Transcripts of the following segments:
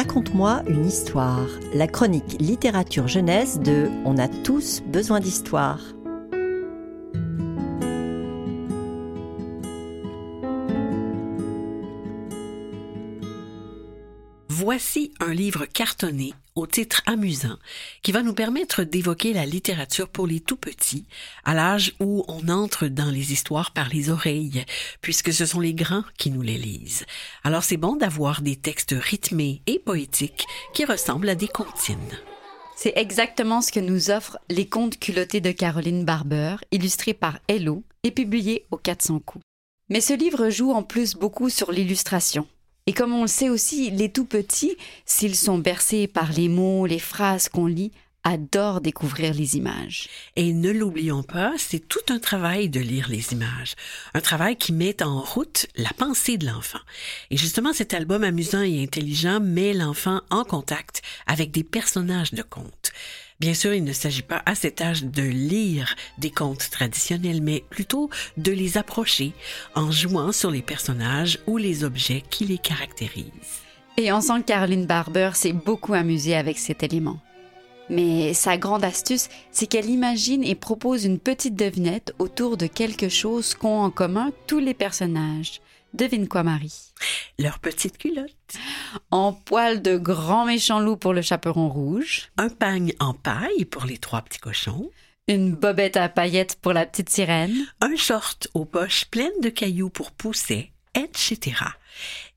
Raconte-moi une histoire, la chronique littérature jeunesse de On a tous besoin d'histoire. Voici un livre cartonné au titre amusant qui va nous permettre d'évoquer la littérature pour les tout petits à l'âge où on entre dans les histoires par les oreilles puisque ce sont les grands qui nous les lisent. Alors c'est bon d'avoir des textes rythmés et poétiques qui ressemblent à des comptines. C'est exactement ce que nous offrent les contes culottés de Caroline Barber, illustrés par Hello et publiés au 400 coups. Mais ce livre joue en plus beaucoup sur l'illustration. Et comme on le sait aussi, les tout petits, s'ils sont bercés par les mots, les phrases qu'on lit, adorent découvrir les images. Et ne l'oublions pas, c'est tout un travail de lire les images, un travail qui met en route la pensée de l'enfant. Et justement, cet album amusant et intelligent met l'enfant en contact avec des personnages de contes. Bien sûr, il ne s'agit pas à cet âge de lire des contes traditionnels, mais plutôt de les approcher en jouant sur les personnages ou les objets qui les caractérisent. Et on sent que Caroline Barber s'est beaucoup amusée avec cet élément. Mais sa grande astuce, c'est qu'elle imagine et propose une petite devinette autour de quelque chose qu'ont en commun tous les personnages. Devine quoi, Marie? Leur petite culotte. En poil de grand méchant loup pour le chaperon rouge. Un pagne en paille pour les trois petits cochons. Une bobette à paillettes pour la petite sirène. Un short aux poches pleines de cailloux pour pousser, etc.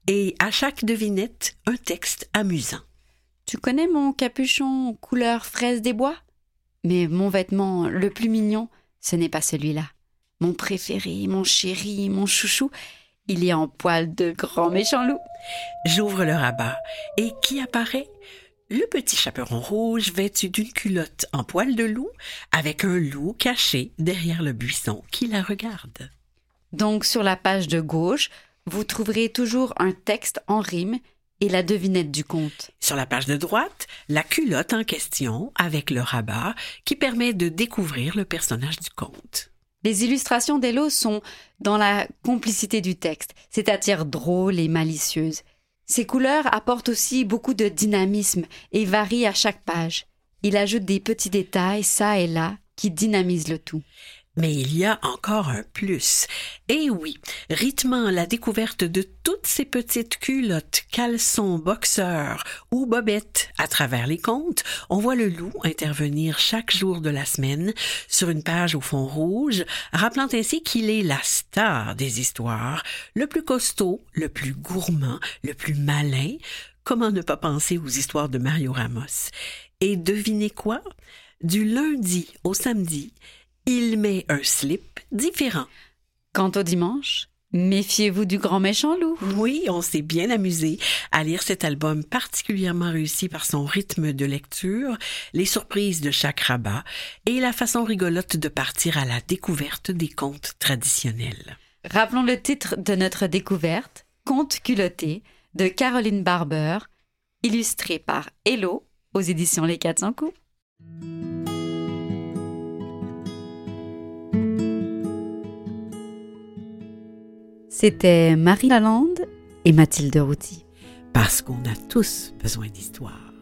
Et à chaque devinette, un texte amusant. Tu connais mon capuchon couleur fraise des bois? Mais mon vêtement le plus mignon, ce n'est pas celui-là. Mon préféré, mon chéri, mon chouchou, il est en poil de grand méchant loup. J'ouvre le rabat et qui apparaît? Le petit chaperon rouge vêtu d'une culotte en poil de loup avec un loup caché derrière le buisson qui la regarde. Donc sur la page de gauche, vous trouverez toujours un texte en rime et la devinette du conte. Sur la page de droite, la culotte en question avec le rabat qui permet de découvrir le personnage du conte. Les illustrations d'Hello sont dans la complicité du texte, c'est-à-dire drôles et malicieuses. Ces couleurs apportent aussi beaucoup de dynamisme et varient à chaque page. Il ajoute des petits détails, ça et là, qui dynamisent le tout. Mais il y a encore un plus. Et oui, rythmant la découverte de toutes ces petites culottes, caleçons, boxeurs ou bobettes à travers les contes, on voit le loup intervenir chaque jour de la semaine sur une page au fond rouge, rappelant ainsi qu'il est la star des histoires, le plus costaud, le plus gourmand, le plus malin. Comment ne pas penser aux histoires de Mario Ramos? Et devinez quoi? Du lundi au samedi, il met un slip différent. Quant au dimanche, méfiez-vous du grand méchant loup. Oui, on s'est bien amusé à lire cet album particulièrement réussi par son rythme de lecture, les surprises de chaque rabat et la façon rigolote de partir à la découverte des contes traditionnels. Rappelons le titre de notre découverte, Conte culotté de Caroline Barber, illustré par Hello aux éditions Les 400 coups. C'était Marie Lalande et Mathilde Routy. Parce qu'on a tous besoin d'histoire.